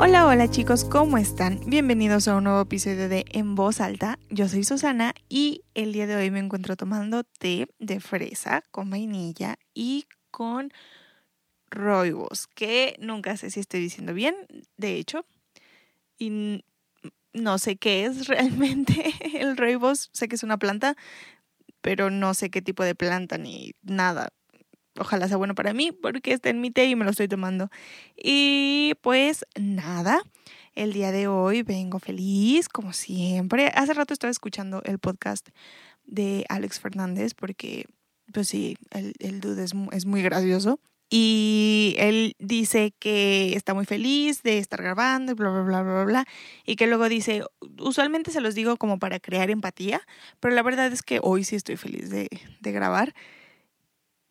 Hola, hola chicos, ¿cómo están? Bienvenidos a un nuevo episodio de En Voz Alta. Yo soy Susana y el día de hoy me encuentro tomando té de fresa con vainilla y con roibos, que nunca sé si estoy diciendo bien, de hecho, y no sé qué es realmente el roibos, sé que es una planta, pero no sé qué tipo de planta ni nada ojalá sea bueno para mí porque está en mi té y me lo estoy tomando. Y pues nada, el día de hoy vengo feliz, como siempre. Hace rato estaba escuchando el podcast de Alex Fernández porque, pues sí, el, el dude es, es muy gracioso. Y él dice que está muy feliz de estar grabando bla, bla, bla, bla, bla. Y que luego dice, usualmente se los digo como para crear empatía, pero la verdad es que hoy sí estoy feliz de, de grabar.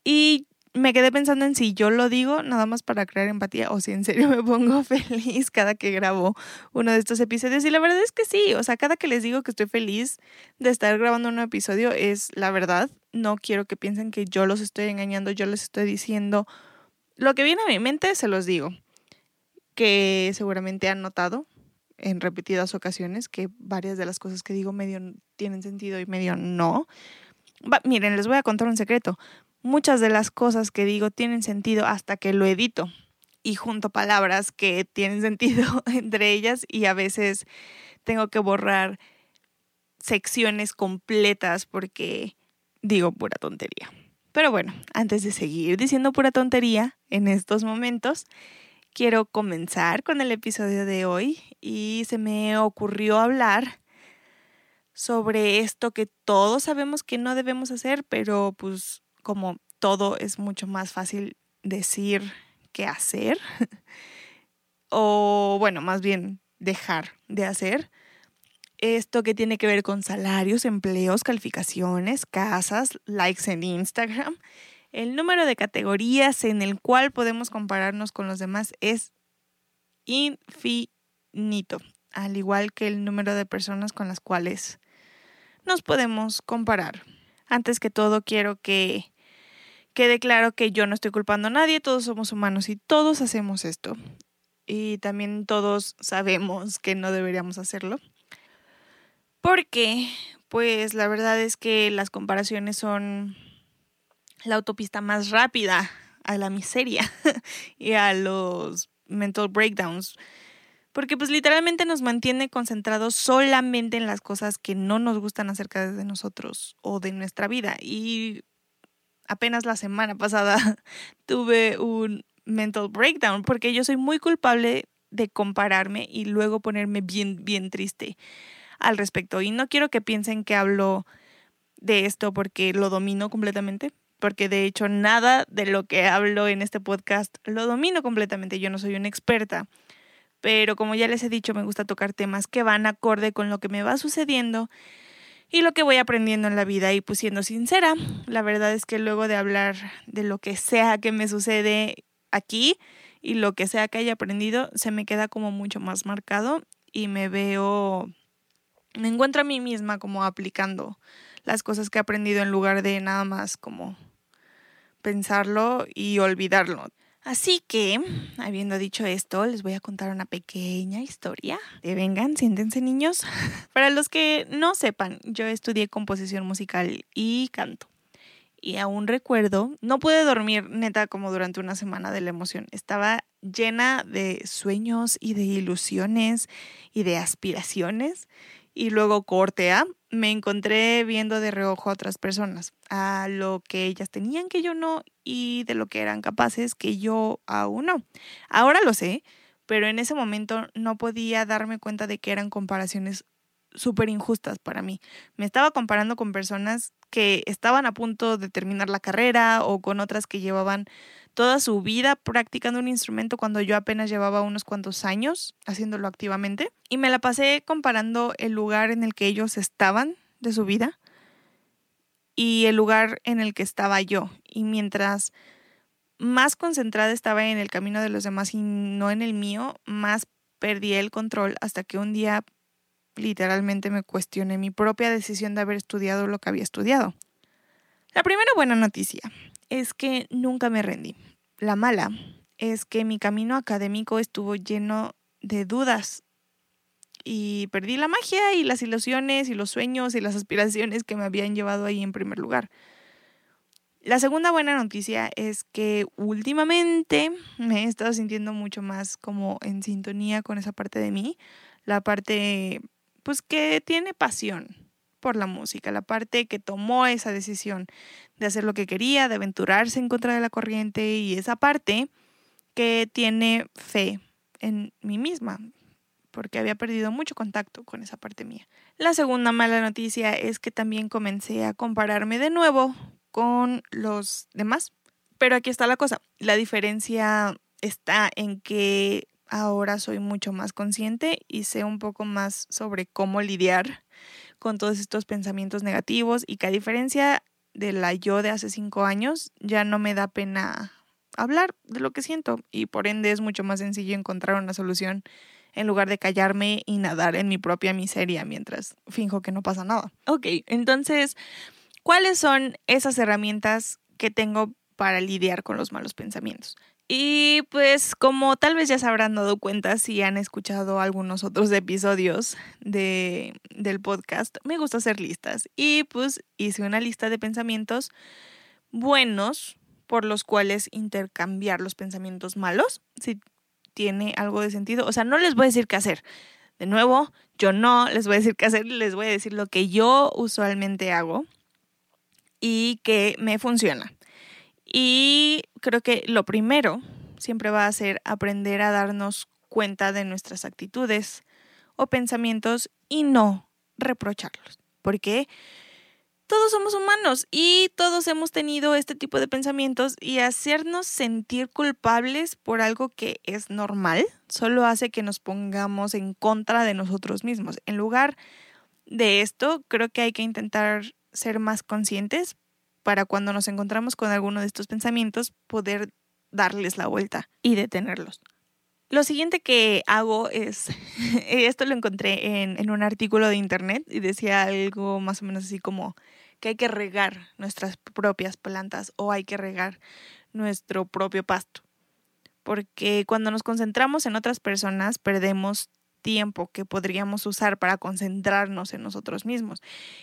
Y me quedé pensando en si yo lo digo nada más para crear empatía o si en serio me pongo feliz cada que grabo uno de estos episodios. Y la verdad es que sí, o sea, cada que les digo que estoy feliz de estar grabando un episodio es la verdad. No quiero que piensen que yo los estoy engañando, yo les estoy diciendo lo que viene a mi mente, se los digo. Que seguramente han notado en repetidas ocasiones que varias de las cosas que digo medio tienen sentido y medio no. miren, les voy a contar un secreto muchas de las cosas que digo tienen sentido hasta que lo edito y junto palabras que tienen sentido entre ellas y a veces tengo que borrar secciones completas porque digo pura tontería. Pero bueno, antes de seguir diciendo pura tontería en estos momentos, quiero comenzar con el episodio de hoy y se me ocurrió hablar sobre esto que todos sabemos que no debemos hacer, pero pues como todo es mucho más fácil decir que hacer, o bueno, más bien dejar de hacer. Esto que tiene que ver con salarios, empleos, calificaciones, casas, likes en Instagram. El número de categorías en el cual podemos compararnos con los demás es infinito, al igual que el número de personas con las cuales nos podemos comparar. Antes que todo, quiero que quede claro que yo no estoy culpando a nadie, todos somos humanos y todos hacemos esto. Y también todos sabemos que no deberíamos hacerlo. Porque, pues la verdad es que las comparaciones son la autopista más rápida a la miseria y a los mental breakdowns. Porque pues literalmente nos mantiene concentrados solamente en las cosas que no nos gustan acerca de nosotros o de nuestra vida. Y apenas la semana pasada tuve un mental breakdown porque yo soy muy culpable de compararme y luego ponerme bien, bien triste al respecto. Y no quiero que piensen que hablo de esto porque lo domino completamente, porque de hecho nada de lo que hablo en este podcast lo domino completamente. Yo no soy una experta, pero como ya les he dicho, me gusta tocar temas que van acorde con lo que me va sucediendo y lo que voy aprendiendo en la vida. Y pues siendo sincera, la verdad es que luego de hablar de lo que sea que me sucede aquí y lo que sea que haya aprendido, se me queda como mucho más marcado y me veo, me encuentro a mí misma como aplicando las cosas que he aprendido en lugar de nada más como pensarlo y olvidarlo. Así que, habiendo dicho esto, les voy a contar una pequeña historia. De vengan, siéntense niños. Para los que no sepan, yo estudié composición musical y canto. Y aún recuerdo, no pude dormir neta como durante una semana de la emoción. Estaba llena de sueños y de ilusiones y de aspiraciones. Y luego corte A, me encontré viendo de reojo a otras personas, a lo que ellas tenían que yo no y de lo que eran capaces que yo aún no. Ahora lo sé, pero en ese momento no podía darme cuenta de que eran comparaciones súper injustas para mí. Me estaba comparando con personas que estaban a punto de terminar la carrera o con otras que llevaban toda su vida practicando un instrumento cuando yo apenas llevaba unos cuantos años haciéndolo activamente. Y me la pasé comparando el lugar en el que ellos estaban de su vida y el lugar en el que estaba yo. Y mientras más concentrada estaba en el camino de los demás y no en el mío, más perdí el control hasta que un día literalmente me cuestioné mi propia decisión de haber estudiado lo que había estudiado. La primera buena noticia es que nunca me rendí. La mala es que mi camino académico estuvo lleno de dudas y perdí la magia y las ilusiones y los sueños y las aspiraciones que me habían llevado ahí en primer lugar. La segunda buena noticia es que últimamente me he estado sintiendo mucho más como en sintonía con esa parte de mí, la parte pues que tiene pasión por la música, la parte que tomó esa decisión de hacer lo que quería, de aventurarse en contra de la corriente y esa parte que tiene fe en mí misma, porque había perdido mucho contacto con esa parte mía. La segunda mala noticia es que también comencé a compararme de nuevo con los demás. Pero aquí está la cosa, la diferencia está en que ahora soy mucho más consciente y sé un poco más sobre cómo lidiar con todos estos pensamientos negativos y que a diferencia de la yo de hace cinco años, ya no me da pena hablar de lo que siento y por ende es mucho más sencillo encontrar una solución en lugar de callarme y nadar en mi propia miseria mientras finjo que no pasa nada. Ok, entonces ¿Cuáles son esas herramientas que tengo para lidiar con los malos pensamientos? Y pues como tal vez ya se habrán dado cuenta si han escuchado algunos otros episodios de, del podcast, me gusta hacer listas. Y pues hice una lista de pensamientos buenos por los cuales intercambiar los pensamientos malos, si tiene algo de sentido. O sea, no les voy a decir qué hacer. De nuevo, yo no les voy a decir qué hacer, les voy a decir lo que yo usualmente hago y que me funciona. Y creo que lo primero siempre va a ser aprender a darnos cuenta de nuestras actitudes o pensamientos y no reprocharlos. Porque todos somos humanos y todos hemos tenido este tipo de pensamientos y hacernos sentir culpables por algo que es normal solo hace que nos pongamos en contra de nosotros mismos. En lugar de esto, creo que hay que intentar ser más conscientes para cuando nos encontramos con alguno de estos pensamientos poder darles la vuelta y detenerlos. Lo siguiente que hago es, esto lo encontré en, en, un artículo de internet y decía algo más o menos así como que hay que regar nuestras propias plantas o hay que regar nuestro propio pasto. Porque cuando nos concentramos en otras personas perdemos tiempo que podríamos usar para concentrarnos en nosotros mismos.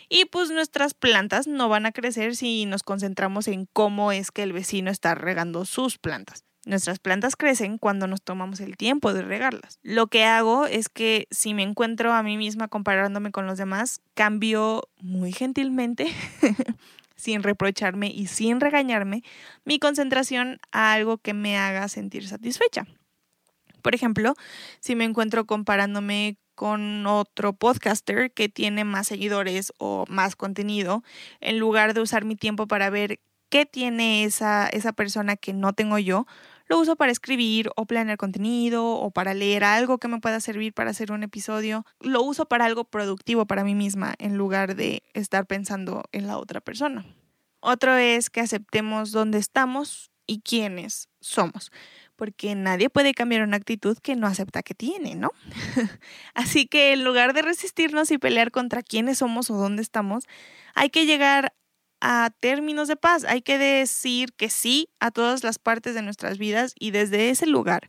Y pues nuestras plantas no van a crecer si nos concentramos en cómo es que el vecino está regando sus plantas. Nuestras plantas crecen cuando nos tomamos el tiempo de regarlas. Lo que hago es que si me encuentro a mí misma comparándome con los demás, cambio muy gentilmente, sin reprocharme y sin regañarme, mi concentración a algo que me haga sentir satisfecha. Por ejemplo, si me encuentro comparándome con otro podcaster que tiene más seguidores o más contenido, en lugar de usar mi tiempo para ver qué tiene esa, esa persona que no tengo yo, lo uso para escribir o planear contenido o para leer algo que me pueda servir para hacer un episodio. Lo uso para algo productivo para mí misma en lugar de estar pensando en la otra persona. Otro es que aceptemos dónde estamos y quiénes somos porque nadie puede cambiar una actitud que no acepta que tiene, ¿no? Así que en lugar de resistirnos y pelear contra quiénes somos o dónde estamos, hay que llegar a términos de paz, hay que decir que sí a todas las partes de nuestras vidas y desde ese lugar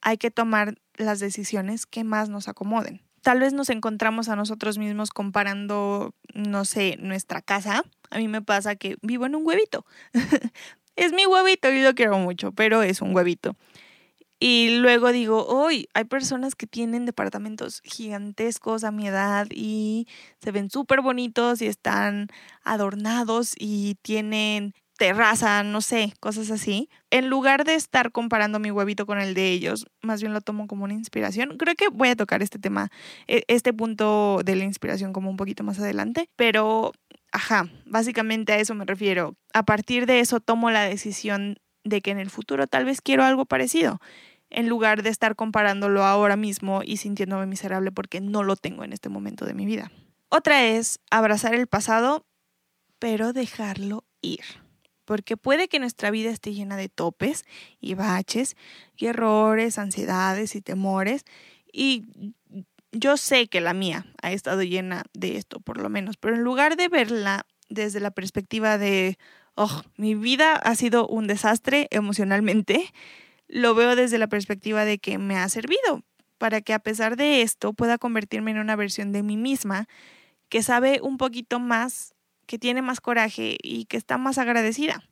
hay que tomar las decisiones que más nos acomoden. Tal vez nos encontramos a nosotros mismos comparando, no sé, nuestra casa. A mí me pasa que vivo en un huevito. es mi huevito y lo quiero mucho, pero es un huevito. Y luego digo, hoy hay personas que tienen departamentos gigantescos a mi edad y se ven súper bonitos y están adornados y tienen terraza, no sé, cosas así. En lugar de estar comparando mi huevito con el de ellos, más bien lo tomo como una inspiración. Creo que voy a tocar este tema, e, este punto de la inspiración como un poquito más adelante, pero, ajá, básicamente a eso me refiero. A partir de eso tomo la decisión de que en el futuro tal vez quiero algo parecido, en lugar de estar comparándolo ahora mismo y sintiéndome miserable porque no lo tengo en este momento de mi vida. Otra es abrazar el pasado, pero dejarlo ir porque puede que nuestra vida esté llena de topes y baches y errores, ansiedades y temores y yo sé que la mía ha estado llena de esto por lo menos, pero en lugar de verla desde la perspectiva de, oh, mi vida ha sido un desastre emocionalmente, lo veo desde la perspectiva de que me ha servido para que a pesar de esto pueda convertirme en una versión de mí misma que sabe un poquito más que tiene más coraje y que está más agradecida.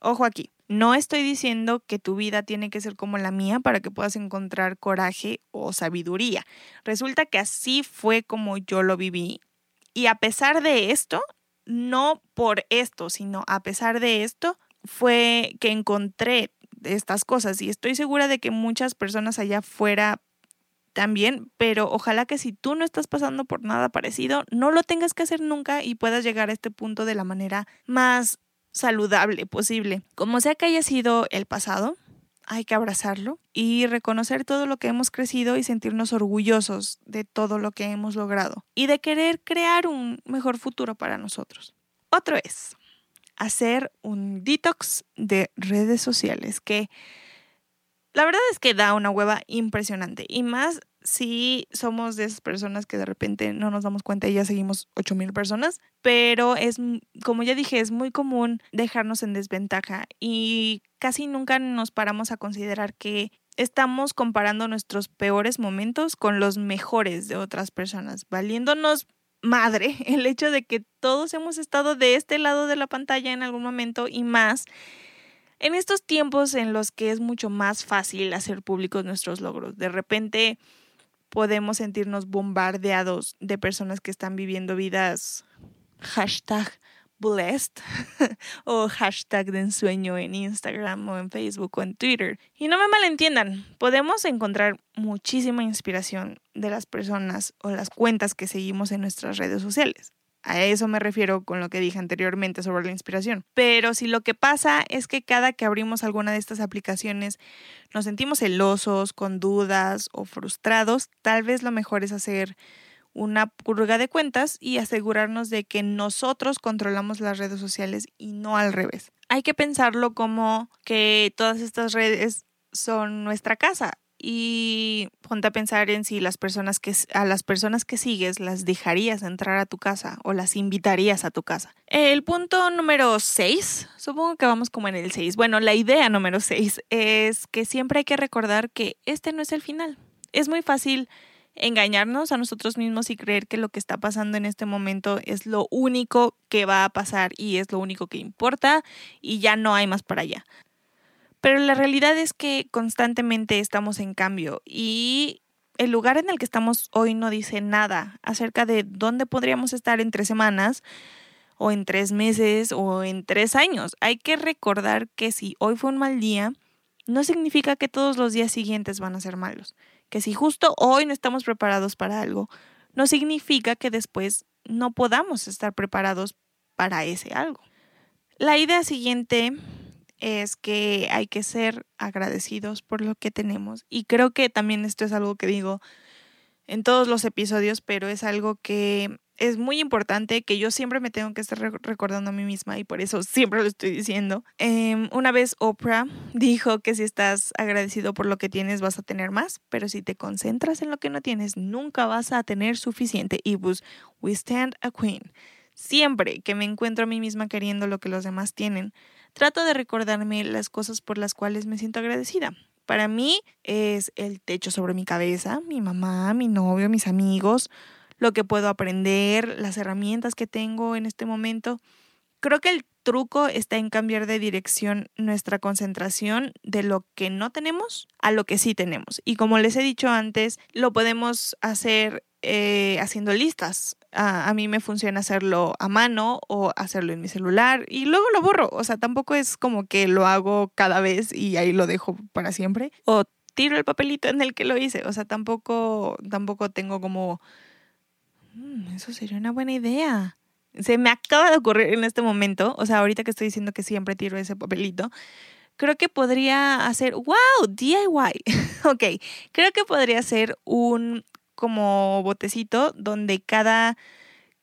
Ojo aquí, no estoy diciendo que tu vida tiene que ser como la mía para que puedas encontrar coraje o sabiduría. Resulta que así fue como yo lo viví. Y a pesar de esto, no por esto, sino a pesar de esto, fue que encontré estas cosas. Y estoy segura de que muchas personas allá afuera también, pero ojalá que si tú no estás pasando por nada parecido, no lo tengas que hacer nunca y puedas llegar a este punto de la manera más saludable posible. Como sea que haya sido el pasado, hay que abrazarlo y reconocer todo lo que hemos crecido y sentirnos orgullosos de todo lo que hemos logrado y de querer crear un mejor futuro para nosotros. Otro es hacer un detox de redes sociales que la verdad es que da una hueva impresionante y más si somos de esas personas que de repente no nos damos cuenta y ya seguimos 8000 personas, pero es como ya dije, es muy común dejarnos en desventaja y casi nunca nos paramos a considerar que estamos comparando nuestros peores momentos con los mejores de otras personas, valiéndonos madre el hecho de que todos hemos estado de este lado de la pantalla en algún momento y más en estos tiempos en los que es mucho más fácil hacer públicos nuestros logros. De repente podemos sentirnos bombardeados de personas que están viviendo vidas hashtag blessed o hashtag de ensueño en Instagram o en Facebook o en Twitter. Y no me malentiendan, podemos encontrar muchísima inspiración de las personas o las cuentas que seguimos en nuestras redes sociales. A eso me refiero con lo que dije anteriormente sobre la inspiración. Pero si lo que pasa es que cada que abrimos alguna de estas aplicaciones nos sentimos celosos, con dudas o frustrados, tal vez lo mejor es hacer una purga de cuentas y asegurarnos de que nosotros controlamos las redes sociales y no al revés. Hay que pensarlo como que todas estas redes son nuestra casa y ponte a pensar en si las personas que a las personas que sigues las dejarías entrar a tu casa o las invitarías a tu casa. El punto número 6, supongo que vamos como en el 6. Bueno, la idea número 6 es que siempre hay que recordar que este no es el final. Es muy fácil engañarnos a nosotros mismos y creer que lo que está pasando en este momento es lo único que va a pasar y es lo único que importa y ya no hay más para allá. Pero la realidad es que constantemente estamos en cambio y el lugar en el que estamos hoy no dice nada acerca de dónde podríamos estar en tres semanas o en tres meses o en tres años. Hay que recordar que si hoy fue un mal día, no significa que todos los días siguientes van a ser malos. Que si justo hoy no estamos preparados para algo, no significa que después no podamos estar preparados para ese algo. La idea siguiente es que hay que ser agradecidos por lo que tenemos. Y creo que también esto es algo que digo en todos los episodios, pero es algo que es muy importante, que yo siempre me tengo que estar recordando a mí misma y por eso siempre lo estoy diciendo. Em, una vez Oprah dijo que si estás agradecido por lo que tienes vas a tener más, pero si te concentras en lo que no tienes, nunca vas a tener suficiente. Y pues, we stand a queen. Siempre que me encuentro a mí misma queriendo lo que los demás tienen, trato de recordarme las cosas por las cuales me siento agradecida. Para mí es el techo sobre mi cabeza, mi mamá, mi novio, mis amigos, lo que puedo aprender, las herramientas que tengo en este momento. Creo que el truco está en cambiar de dirección nuestra concentración de lo que no tenemos a lo que sí tenemos. Y como les he dicho antes, lo podemos hacer eh, haciendo listas A, mí me funciona hacerlo a mano o hacerlo en mi celular y luego lo borro. O sea, tampoco es como que lo hago cada vez y ahí lo dejo para siempre. O tiro el papelito en el que lo hice. O sea, tampoco, tampoco tengo como... Mm, eso sería una buena idea. Se me acaba de ocurrir en este momento, o sea, ahorita que estoy diciendo que siempre tiro ese papelito, creo que podría hacer, wow, DIY. ok, creo que podría ser un como botecito donde cada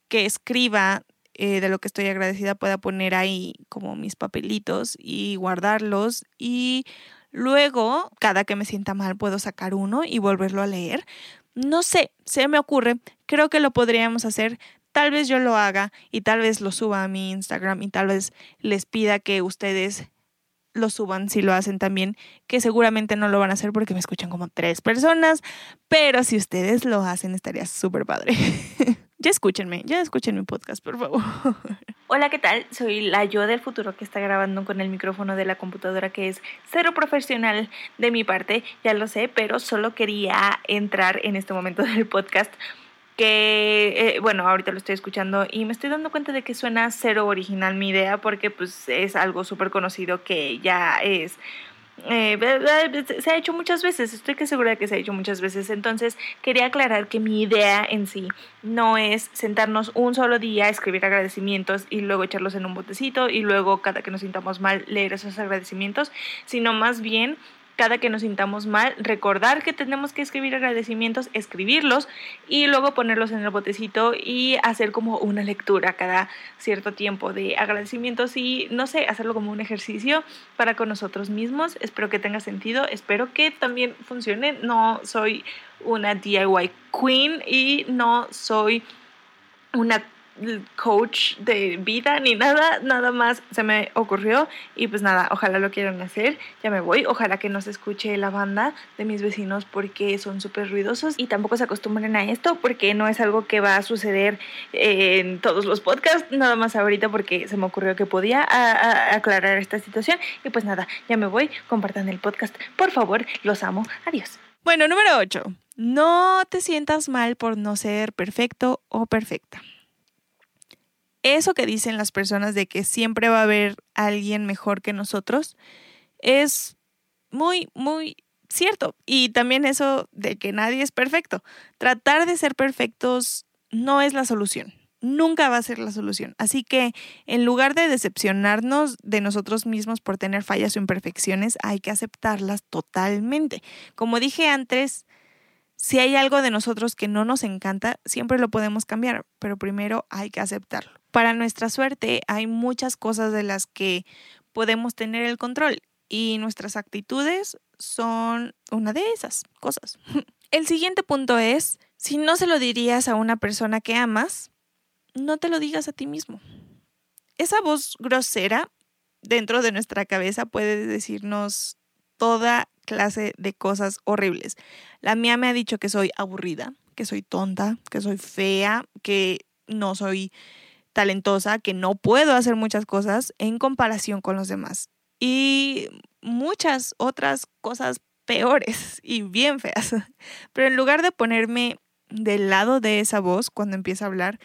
que escriba eh, de lo que estoy agradecida pueda poner ahí como mis papelitos y guardarlos y luego cada que me sienta mal puedo sacar uno y volverlo a leer. No sé, se me ocurre, creo que lo podríamos hacer. Tal vez yo lo haga y tal vez lo suba a mi Instagram y tal vez les pida que ustedes lo suban si lo hacen también, que seguramente no lo van a hacer porque me escuchan como tres personas, pero si ustedes lo hacen estaría súper padre. ya escúchenme, ya escuchen mi podcast, por favor. Hola, ¿qué tal? Soy la yo del futuro que está grabando con el micrófono de la computadora que es cero profesional de mi parte, ya lo sé, pero solo quería entrar en este momento del podcast que, eh, bueno, ahorita lo estoy escuchando y me estoy dando cuenta de que suena cero original mi idea porque pues es algo súper conocido que ya es... Eh, se ha hecho muchas veces, estoy que segura de que se ha hecho muchas veces. Entonces, quería aclarar que mi idea en sí no es sentarnos un solo día, escribir agradecimientos y luego echarlos en un botecito y luego cada que nos sintamos mal leer esos agradecimientos, sino más bien cada que nos sintamos mal, recordar que tenemos que escribir agradecimientos, escribirlos y luego ponerlos en el botecito y hacer como una lectura cada cierto tiempo de agradecimientos y no sé, hacerlo como un ejercicio para con nosotros mismos. Espero que tenga sentido, espero que también funcione. No soy una DIY queen y no soy una coach de vida ni nada, nada más se me ocurrió y pues nada, ojalá lo quieran hacer, ya me voy, ojalá que no se escuche la banda de mis vecinos porque son súper ruidosos y tampoco se acostumbren a esto porque no es algo que va a suceder en todos los podcasts, nada más ahorita porque se me ocurrió que podía aclarar esta situación y pues nada, ya me voy, compartan el podcast, por favor, los amo, adiós. Bueno, número 8. No te sientas mal por no ser perfecto o perfecta eso que dicen las personas de que siempre va a haber alguien mejor que nosotros es muy, muy cierto. Y también eso de que nadie es perfecto. Tratar de ser perfectos no es la solución. Nunca va a ser la solución. Así que en lugar de decepcionarnos de nosotros mismos por tener fallas o imperfecciones, hay que aceptarlas totalmente. Como dije antes, si hay algo de nosotros que no nos encanta, siempre lo podemos cambiar, pero primero hay que aceptarlo. Para nuestra suerte hay muchas cosas de las que podemos tener el control y nuestras actitudes son una de esas cosas. El siguiente punto es, si no se lo dirías a una persona que amas, no te lo digas a ti mismo. Esa voz grosera dentro de nuestra cabeza puede decirnos toda clase de cosas horribles. La mía me ha dicho que soy aburrida, que soy tonta, que soy fea, que no soy talentosa, que no puedo hacer muchas cosas en comparación con los demás. Y muchas otras cosas peores y bien feas. Pero en lugar de ponerme del lado de esa voz cuando empieza a hablar,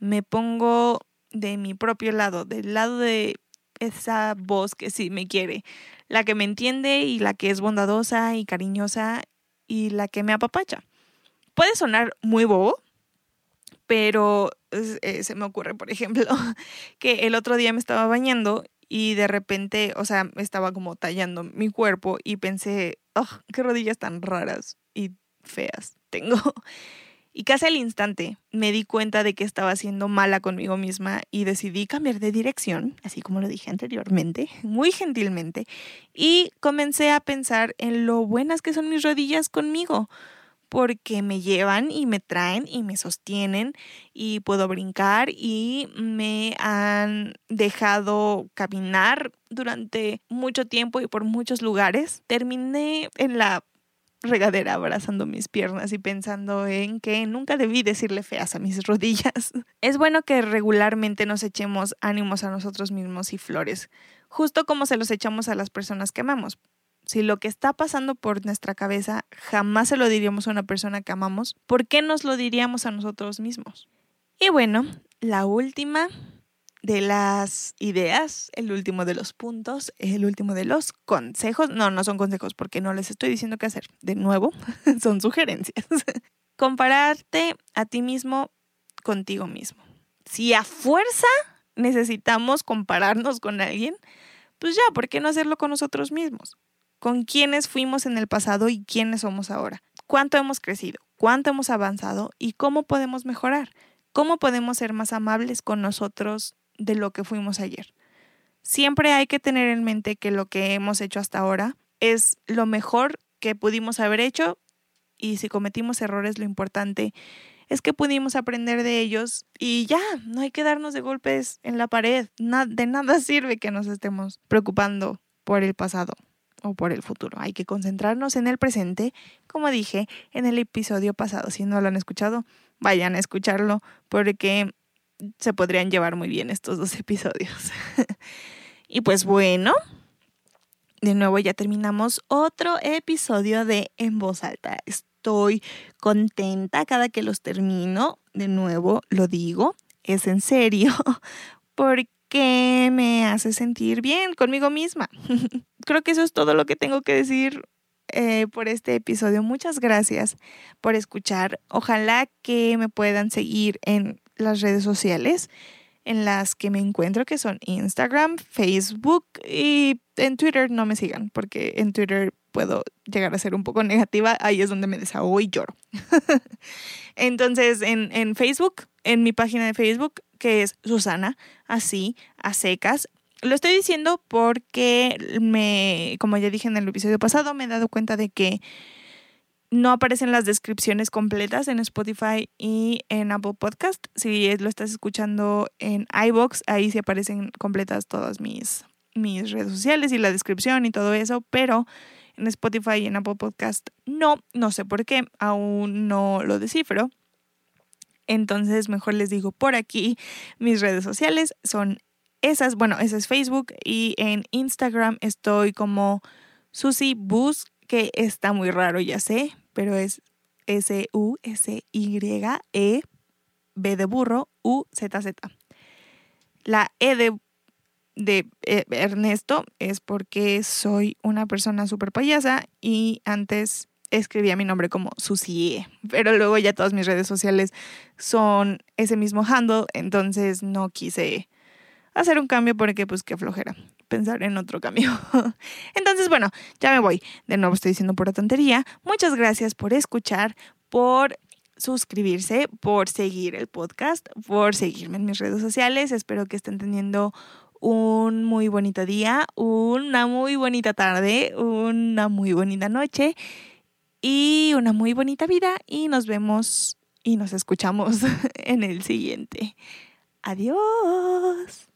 me pongo de mi propio lado, del lado de esa voz que sí me quiere, la que me entiende y la que es bondadosa y cariñosa y la que me apapacha. Puede sonar muy bobo, pero eh, se me ocurre, por ejemplo, que el otro día me estaba bañando y de repente, o sea, estaba como tallando mi cuerpo y pensé, oh, qué rodillas tan raras y feas tengo. Y casi al instante me di cuenta de que estaba siendo mala conmigo misma y decidí cambiar de dirección, así como lo dije anteriormente, muy gentilmente, y comencé a pensar en lo buenas que son mis rodillas conmigo porque me llevan y me traen y me sostienen y puedo brincar y me han dejado caminar durante mucho tiempo y por muchos lugares. Terminé en la regadera abrazando mis piernas y pensando en que nunca debí decirle feas a mis rodillas. Es bueno que regularmente nos echemos ánimos a nosotros mismos y flores, justo como se los echamos a las personas que amamos, si lo que está pasando por nuestra cabeza jamás se lo diríamos a una persona que amamos, ¿por qué nos lo diríamos a nosotros mismos? Y bueno, la última de las ideas, el último de los puntos, el último de los consejos. No, no son consejos porque no les estoy diciendo qué hacer. De nuevo, son sugerencias. Compararte a ti mismo contigo mismo. Si a fuerza necesitamos compararnos con alguien, pues ya, ¿por qué no hacerlo con nosotros mismos? Con quiénes fuimos en el pasado y quiénes somos ahora. ¿Cuánto hemos crecido? ¿Cuánto hemos avanzado? ¿Y cómo podemos mejorar? ¿Cómo podemos ser más amables con nosotros de lo que fuimos ayer. Siempre hay que tener en mente que lo que hemos hecho hasta ahora es lo mejor que pudimos haber hecho y si cometimos errores lo importante es que pudimos aprender de ellos y ya, no hay que darnos de golpes en la pared. de nada sirve que nos estemos preocupando por el pasado o por el futuro. Hay que concentrarnos en el presente, como dije en el episodio pasado. Si no lo han escuchado, vayan a escucharlo porque se podrían llevar muy bien estos dos episodios. y pues bueno, de nuevo ya terminamos otro episodio de En voz alta. Estoy contenta cada que los termino. De nuevo lo digo, es en serio, porque me hace sentir bien conmigo misma. Creo que eso es todo lo que tengo que decir eh, por este episodio. Muchas gracias por escuchar. Ojalá que me puedan seguir en las redes sociales en las que me encuentro, que son Instagram, Facebook y en Twitter no me sigan, porque en Twitter puedo llegar a ser un poco negativa, ahí es donde me desahogo y lloro. Entonces, en, en Facebook, en mi página de Facebook, que es Susana, así, a secas, lo estoy diciendo porque me, como ya dije en el episodio pasado, me he dado cuenta de que no aparecen las descripciones completas en Spotify y en Apple Podcast. Si lo estás escuchando en iBox, ahí sí aparecen completas todas mis, mis redes sociales y la descripción y todo eso, pero en Spotify y en Apple Podcast no, no sé por qué, aún no lo descifro. Entonces, mejor les digo por aquí, mis redes sociales son esas, bueno, ese es Facebook y en Instagram estoy como Susi Bus, que está muy raro, ya sé, pero es S-U-S-Y-E, B de burro, U-Z-Z. La E de, de eh, Ernesto es porque soy una persona súper payasa y antes escribía mi nombre como Susie, pero luego ya todas mis redes sociales son ese mismo handle, entonces no quise hacer un cambio porque pues qué flojera pensar en otro cambio. Entonces, bueno, ya me voy. De nuevo estoy diciendo pura tontería. Muchas gracias por escuchar, por suscribirse, por seguir el podcast, por seguirme en mis redes sociales. Espero que estén teniendo un muy bonito día, una muy bonita tarde, una muy bonita noche y una muy bonita vida. Y nos vemos y nos escuchamos en el siguiente. Adiós.